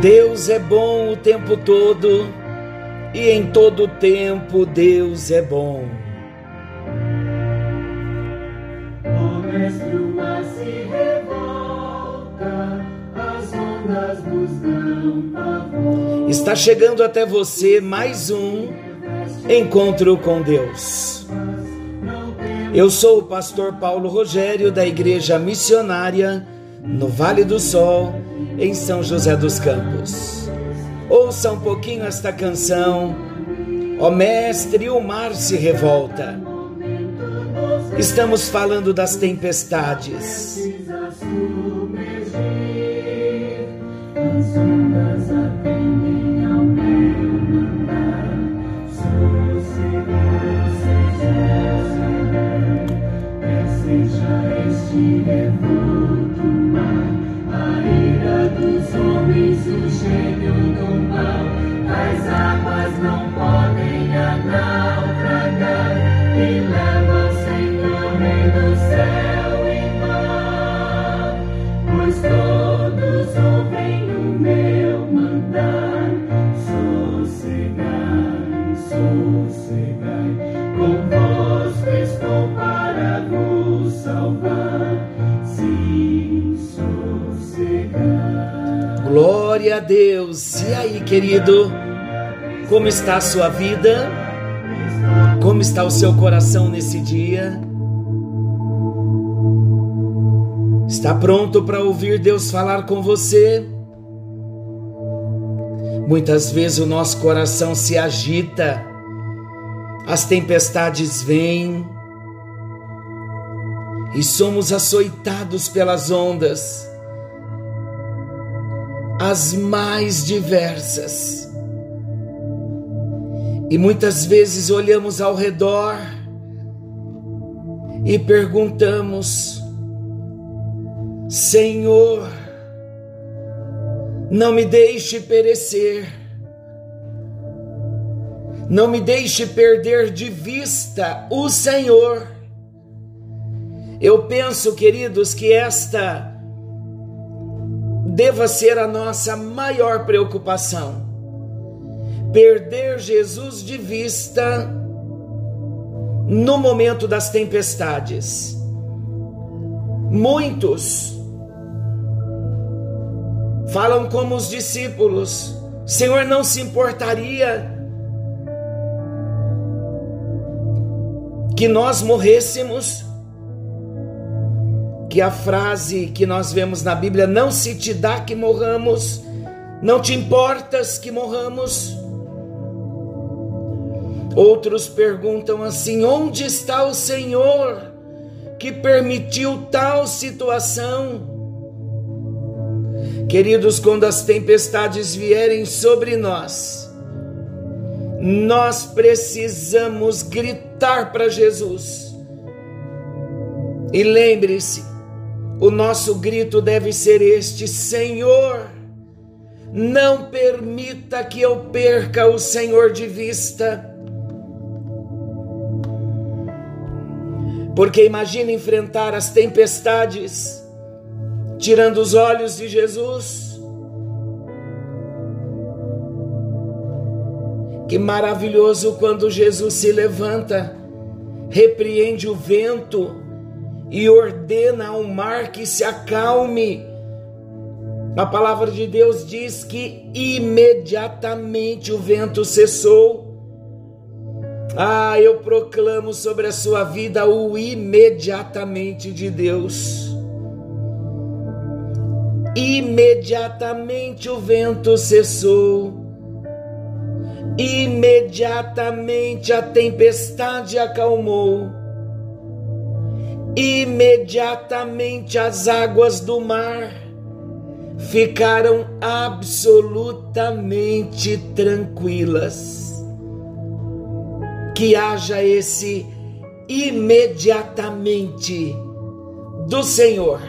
Deus é bom o tempo todo e em todo tempo Deus é bom. O mestre mar se revolta, as ondas nos dão pavor. Está chegando até você mais um encontro com Deus. Eu sou o pastor Paulo Rogério da Igreja Missionária no Vale do Sol, em São José dos Campos. Ouça um pouquinho esta canção. Ó Mestre, o mar se revolta. Estamos falando das tempestades. Querido? Como está a sua vida? Como está o seu coração nesse dia? Está pronto para ouvir Deus falar com você? Muitas vezes o nosso coração se agita, as tempestades vêm e somos açoitados pelas ondas, as mais diversas. E muitas vezes olhamos ao redor e perguntamos: Senhor, não me deixe perecer, não me deixe perder de vista o Senhor. Eu penso, queridos, que esta deva ser a nossa maior preocupação perder Jesus de vista no momento das tempestades. Muitos falam como os discípulos: Senhor, não se importaria que nós morrêssemos? Que a frase que nós vemos na Bíblia, não se te dá que morramos, não te importas que morramos? Outros perguntam assim: onde está o Senhor que permitiu tal situação? Queridos, quando as tempestades vierem sobre nós, nós precisamos gritar para Jesus. E lembre-se, o nosso grito deve ser este: Senhor, não permita que eu perca o Senhor de vista. Porque imagina enfrentar as tempestades tirando os olhos de Jesus. Que maravilhoso quando Jesus se levanta, repreende o vento e ordena ao mar que se acalme. A palavra de Deus diz que imediatamente o vento cessou. Ah, eu proclamo sobre a sua vida o imediatamente de Deus. Imediatamente o vento cessou. Imediatamente a tempestade acalmou. Imediatamente as águas do mar ficaram absolutamente tranquilas que haja esse imediatamente do Senhor.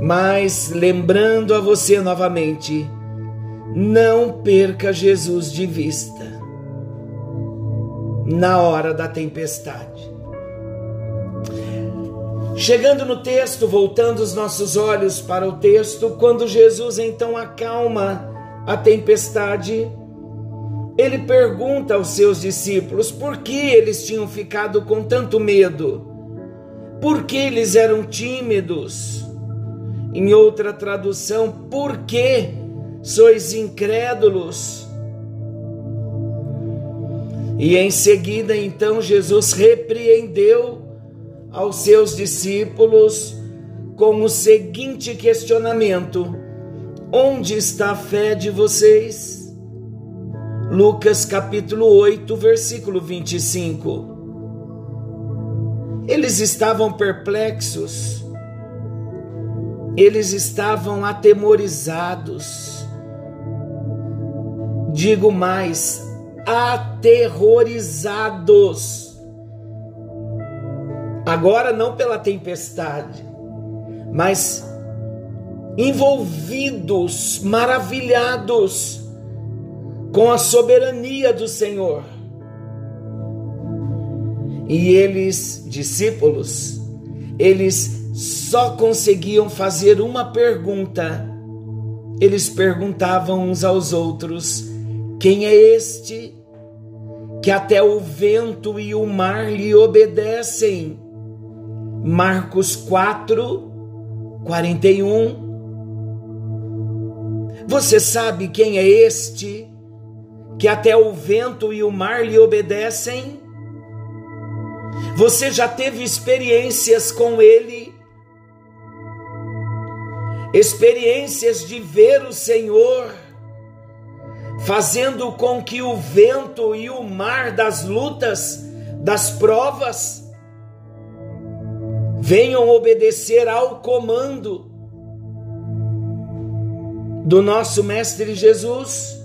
Mas lembrando a você novamente, não perca Jesus de vista na hora da tempestade. Chegando no texto, voltando os nossos olhos para o texto, quando Jesus então acalma a tempestade, ele pergunta aos seus discípulos por que eles tinham ficado com tanto medo, por que eles eram tímidos. Em outra tradução, por que sois incrédulos? E em seguida, então, Jesus repreendeu aos seus discípulos com o seguinte questionamento: Onde está a fé de vocês? Lucas capítulo 8, versículo 25. Eles estavam perplexos, eles estavam atemorizados, digo mais, aterrorizados. Agora não pela tempestade, mas envolvidos, maravilhados com a soberania do Senhor. E eles, discípulos, eles só conseguiam fazer uma pergunta. Eles perguntavam uns aos outros: Quem é este que até o vento e o mar lhe obedecem? Marcos 4, 41. Você sabe quem é este que até o vento e o mar lhe obedecem? Você já teve experiências com ele? Experiências de ver o Senhor fazendo com que o vento e o mar das lutas, das provas, venham obedecer ao comando do nosso Mestre Jesus?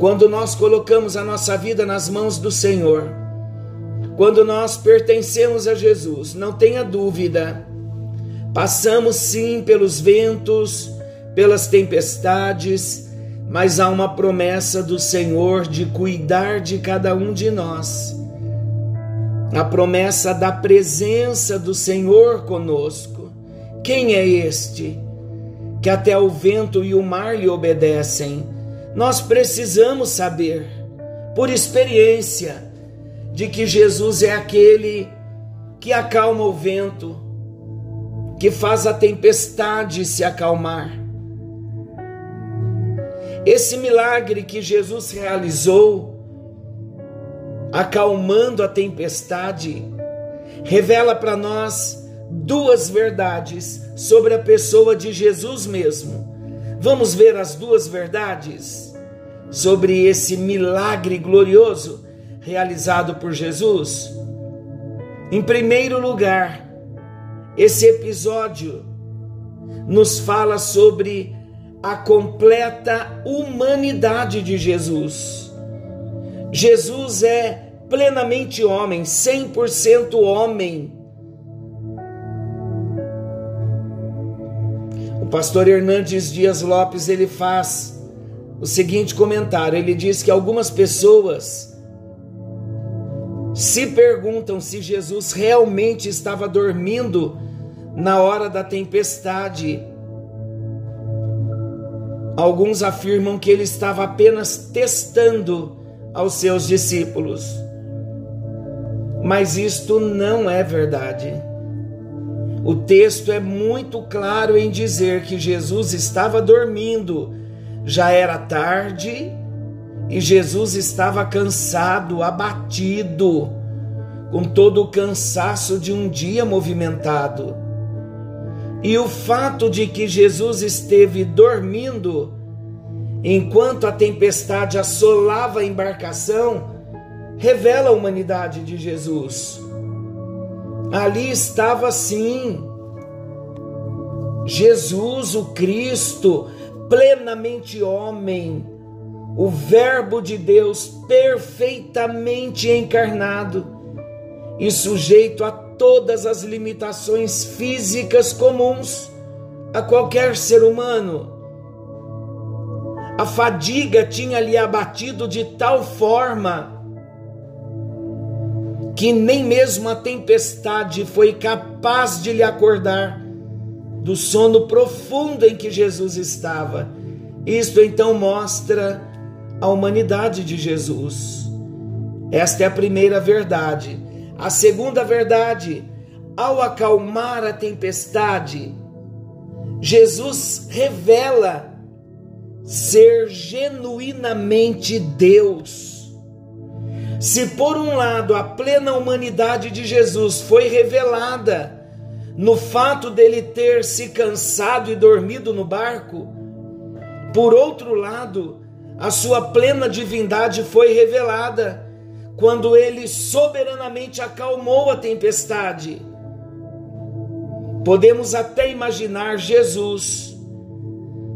Quando nós colocamos a nossa vida nas mãos do Senhor, quando nós pertencemos a Jesus, não tenha dúvida, passamos sim pelos ventos, pelas tempestades, mas há uma promessa do Senhor de cuidar de cada um de nós. A promessa da presença do Senhor conosco. Quem é este? Que até o vento e o mar lhe obedecem nós precisamos saber, por experiência, de que Jesus é aquele que acalma o vento, que faz a tempestade se acalmar. Esse milagre que Jesus realizou, acalmando a tempestade, revela para nós duas verdades sobre a pessoa de Jesus mesmo Vamos ver as duas verdades sobre esse milagre glorioso realizado por Jesus? Em primeiro lugar, esse episódio nos fala sobre a completa humanidade de Jesus. Jesus é plenamente homem, 100% homem pastor Hernandes Dias Lopes ele faz o seguinte comentário: ele diz que algumas pessoas se perguntam se Jesus realmente estava dormindo na hora da tempestade. Alguns afirmam que ele estava apenas testando aos seus discípulos. Mas isto não é verdade. O texto é muito claro em dizer que Jesus estava dormindo, já era tarde e Jesus estava cansado, abatido, com todo o cansaço de um dia movimentado. E o fato de que Jesus esteve dormindo enquanto a tempestade assolava a embarcação revela a humanidade de Jesus. Ali estava sim Jesus, o Cristo, plenamente homem, o Verbo de Deus perfeitamente encarnado e sujeito a todas as limitações físicas comuns a qualquer ser humano. A fadiga tinha lhe abatido de tal forma que nem mesmo a tempestade foi capaz de lhe acordar do sono profundo em que Jesus estava. Isto então mostra a humanidade de Jesus. Esta é a primeira verdade. A segunda verdade, ao acalmar a tempestade, Jesus revela ser genuinamente Deus. Se por um lado a plena humanidade de Jesus foi revelada no fato dele ter se cansado e dormido no barco, por outro lado, a sua plena divindade foi revelada quando ele soberanamente acalmou a tempestade. Podemos até imaginar Jesus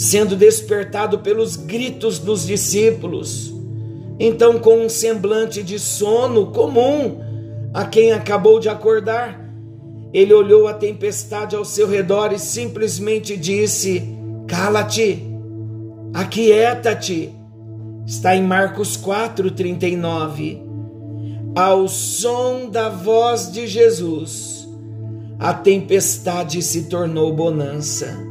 sendo despertado pelos gritos dos discípulos, então com um semblante de sono comum a quem acabou de acordar, ele olhou a tempestade ao seu redor e simplesmente disse: Cala-te, aquieta-te. Está em Marcos 4,39. Ao som da voz de Jesus, a tempestade se tornou bonança.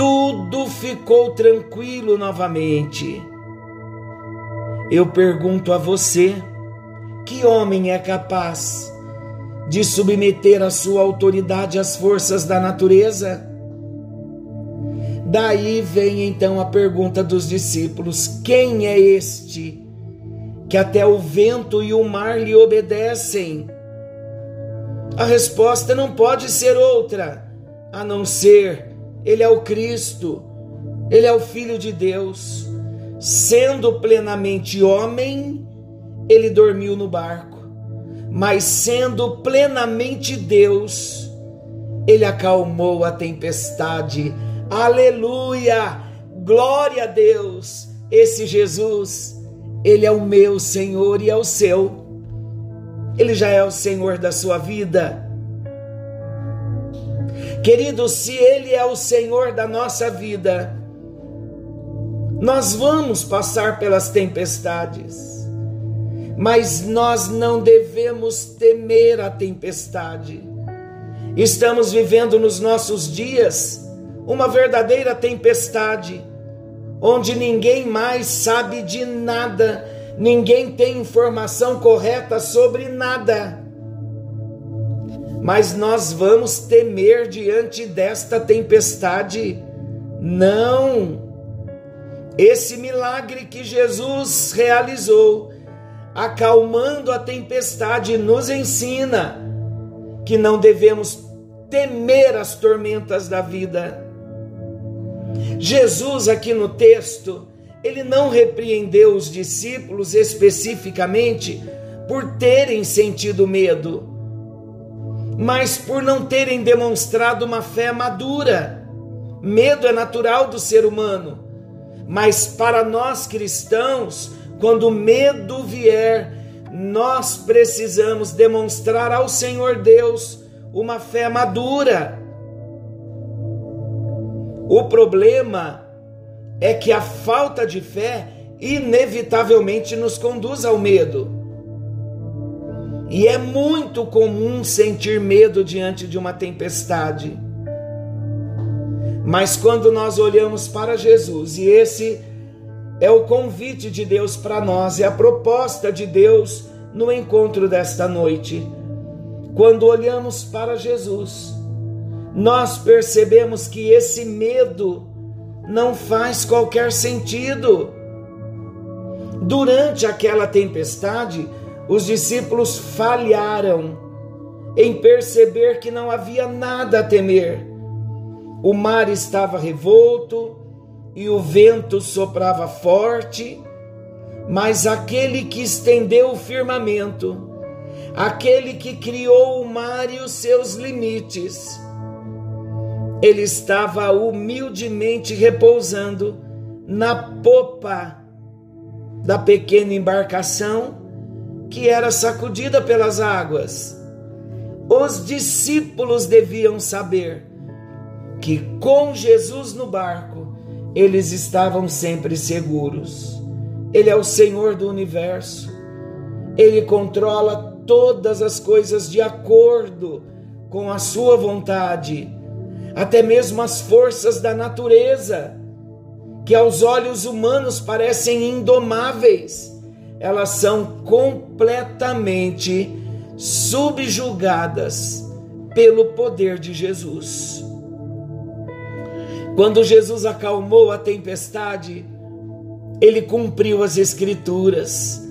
Tudo ficou tranquilo novamente. Eu pergunto a você: que homem é capaz de submeter a sua autoridade às forças da natureza? Daí vem então a pergunta dos discípulos: quem é este que até o vento e o mar lhe obedecem? A resposta não pode ser outra a não ser: Ele é o Cristo, Ele é o Filho de Deus. Sendo plenamente homem, ele dormiu no barco, mas sendo plenamente Deus, ele acalmou a tempestade Aleluia! Glória a Deus! Esse Jesus, ele é o meu Senhor e é o seu. Ele já é o Senhor da sua vida. Querido, se ele é o Senhor da nossa vida, nós vamos passar pelas tempestades, mas nós não devemos temer a tempestade. Estamos vivendo nos nossos dias uma verdadeira tempestade, onde ninguém mais sabe de nada, ninguém tem informação correta sobre nada. Mas nós vamos temer diante desta tempestade? Não! Esse milagre que Jesus realizou, acalmando a tempestade, nos ensina que não devemos temer as tormentas da vida Jesus, aqui no texto, ele não repreendeu os discípulos especificamente por terem sentido medo, mas por não terem demonstrado uma fé madura. Medo é natural do ser humano, mas para nós cristãos, quando o medo vier, nós precisamos demonstrar ao Senhor Deus uma fé madura o problema é que a falta de fé inevitavelmente nos conduz ao medo. E é muito comum sentir medo diante de uma tempestade. Mas quando nós olhamos para Jesus, e esse é o convite de Deus para nós, é a proposta de Deus no encontro desta noite. Quando olhamos para Jesus, nós percebemos que esse medo não faz qualquer sentido. Durante aquela tempestade, os discípulos falharam em perceber que não havia nada a temer. O mar estava revolto e o vento soprava forte, mas aquele que estendeu o firmamento, aquele que criou o mar e os seus limites, ele estava humildemente repousando na popa da pequena embarcação que era sacudida pelas águas. Os discípulos deviam saber que com Jesus no barco eles estavam sempre seguros. Ele é o Senhor do universo, ele controla todas as coisas de acordo com a sua vontade, até mesmo as forças da natureza, que aos olhos humanos parecem indomáveis, elas são completamente subjugadas pelo poder de Jesus. Quando Jesus acalmou a tempestade, ele cumpriu as Escrituras.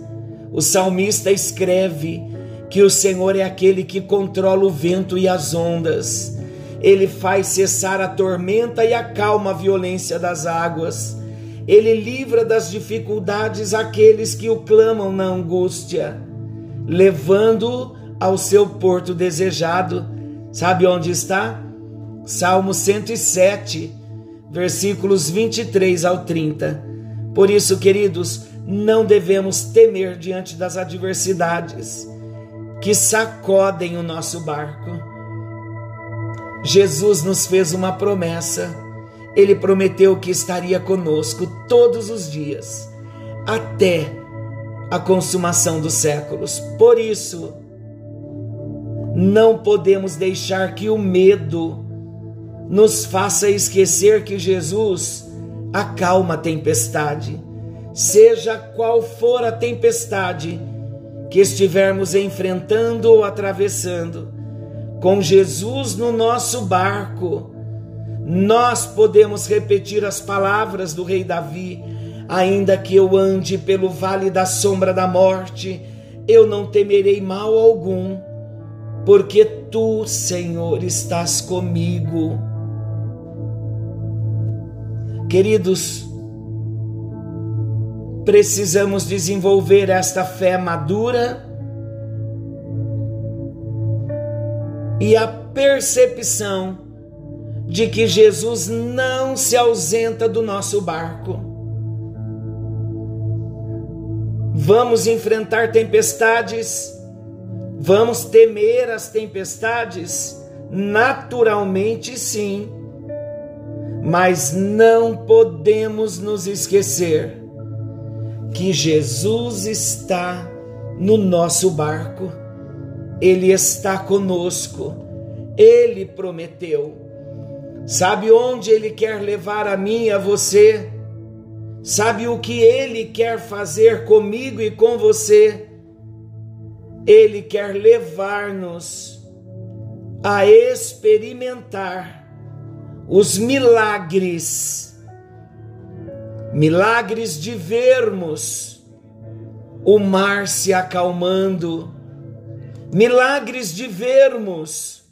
O salmista escreve que o Senhor é aquele que controla o vento e as ondas. Ele faz cessar a tormenta e acalma a violência das águas. Ele livra das dificuldades aqueles que o clamam na angústia, levando ao seu porto desejado. Sabe onde está? Salmo 107, versículos 23 ao 30. Por isso, queridos, não devemos temer diante das adversidades que sacodem o nosso barco. Jesus nos fez uma promessa. Ele prometeu que estaria conosco todos os dias, até a consumação dos séculos. Por isso, não podemos deixar que o medo nos faça esquecer que Jesus acalma a tempestade. Seja qual for a tempestade que estivermos enfrentando ou atravessando, com Jesus no nosso barco, nós podemos repetir as palavras do rei Davi: ainda que eu ande pelo vale da sombra da morte, eu não temerei mal algum, porque tu, Senhor, estás comigo. Queridos, precisamos desenvolver esta fé madura e a percepção de que Jesus não se ausenta do nosso barco. Vamos enfrentar tempestades, vamos temer as tempestades, naturalmente sim mas não podemos nos esquecer que Jesus está no nosso barco, Ele está conosco, Ele prometeu. Sabe onde Ele quer levar a mim e a você? Sabe o que Ele quer fazer comigo e com você? Ele quer levar-nos a experimentar os milagres, milagres de vermos o mar se acalmando, milagres de vermos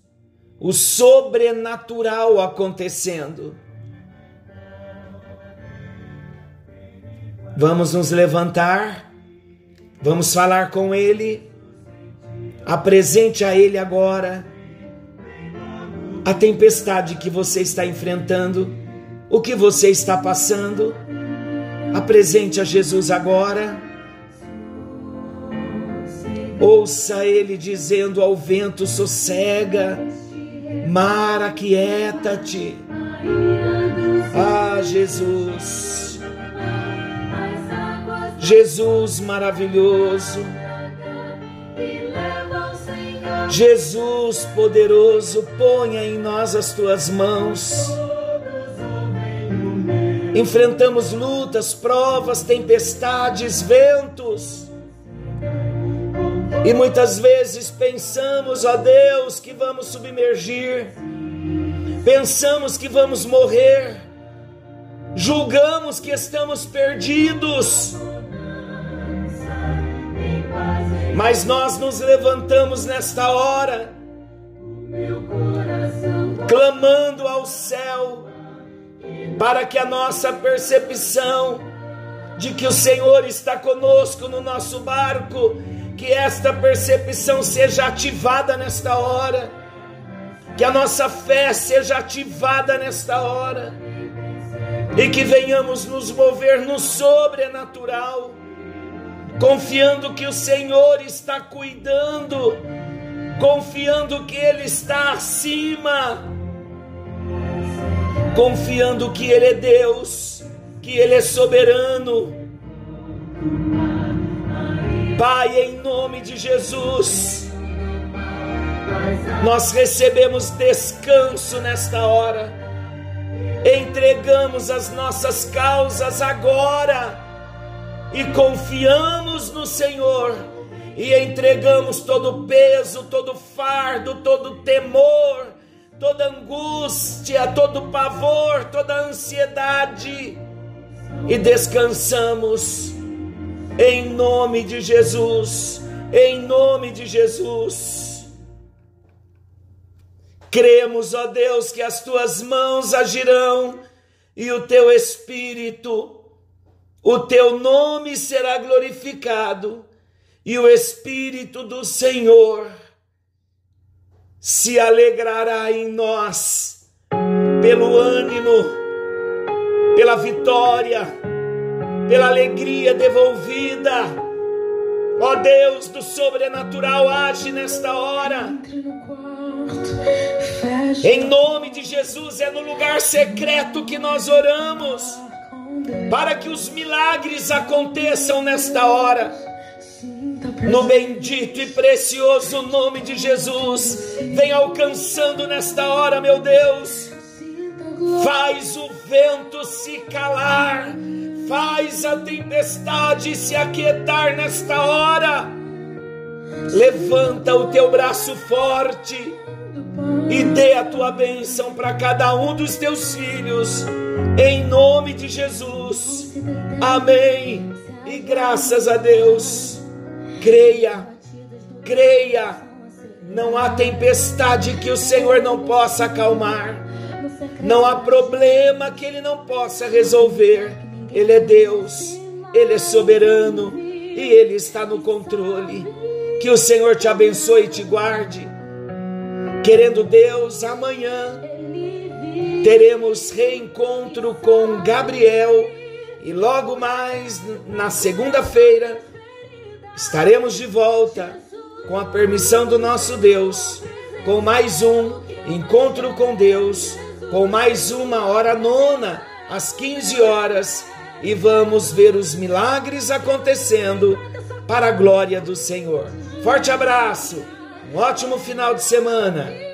o sobrenatural acontecendo. Vamos nos levantar, vamos falar com Ele, apresente a Ele agora a tempestade que você está enfrentando, o que você está passando. Apresente a Jesus agora. Ouça Ele dizendo ao vento: sossega, mar, aquieta-te. Ah, Jesus, Jesus maravilhoso. Jesus poderoso, ponha em nós as tuas mãos. Enfrentamos lutas, provas, tempestades, ventos. E muitas vezes pensamos, ó Deus, que vamos submergir. Pensamos que vamos morrer. Julgamos que estamos perdidos mas nós nos levantamos nesta hora, clamando ao céu, para que a nossa percepção de que o Senhor está conosco no nosso barco, que esta percepção seja ativada nesta hora, que a nossa fé seja ativada nesta hora, e que venhamos nos mover no sobrenatural confiando que o Senhor está cuidando, confiando que Ele está acima, confiando que Ele é Deus, que Ele é soberano. Pai, em nome de Jesus, nós recebemos descanso nesta hora, entregamos as nossas causas agora e confiamos no Senhor e entregamos todo peso, todo fardo, todo temor, toda angústia, todo pavor, toda ansiedade e descansamos em nome de Jesus, em nome de Jesus. Cremos, ó Deus, que as tuas mãos agirão e o teu espírito, o teu nome será glorificado e o espírito do Senhor se alegrará em nós pelo ânimo, pela vitória pela alegria devolvida. Ó Deus do sobrenatural, age nesta hora. Em nome de Jesus, é no lugar secreto que nós oramos, para que os milagres aconteçam nesta hora. No bendito e precioso nome de Jesus, vem alcançando nesta hora, meu Deus. Faz o vento se calar Faz a tempestade se aquietar nesta hora. Levanta o teu braço forte e dê a tua bênção para cada um dos teus filhos, em nome de Jesus. Amém. E graças a Deus, creia, creia. Não há tempestade que o Senhor não possa acalmar, não há problema que Ele não possa resolver. Ele é Deus, Ele é soberano e Ele está no controle. Que o Senhor te abençoe e te guarde. Querendo Deus, amanhã teremos reencontro com Gabriel e logo mais na segunda-feira estaremos de volta com a permissão do nosso Deus, com mais um encontro com Deus, com mais uma hora nona às 15 horas e vamos ver os milagres acontecendo para a glória do Senhor. Forte abraço, um ótimo final de semana.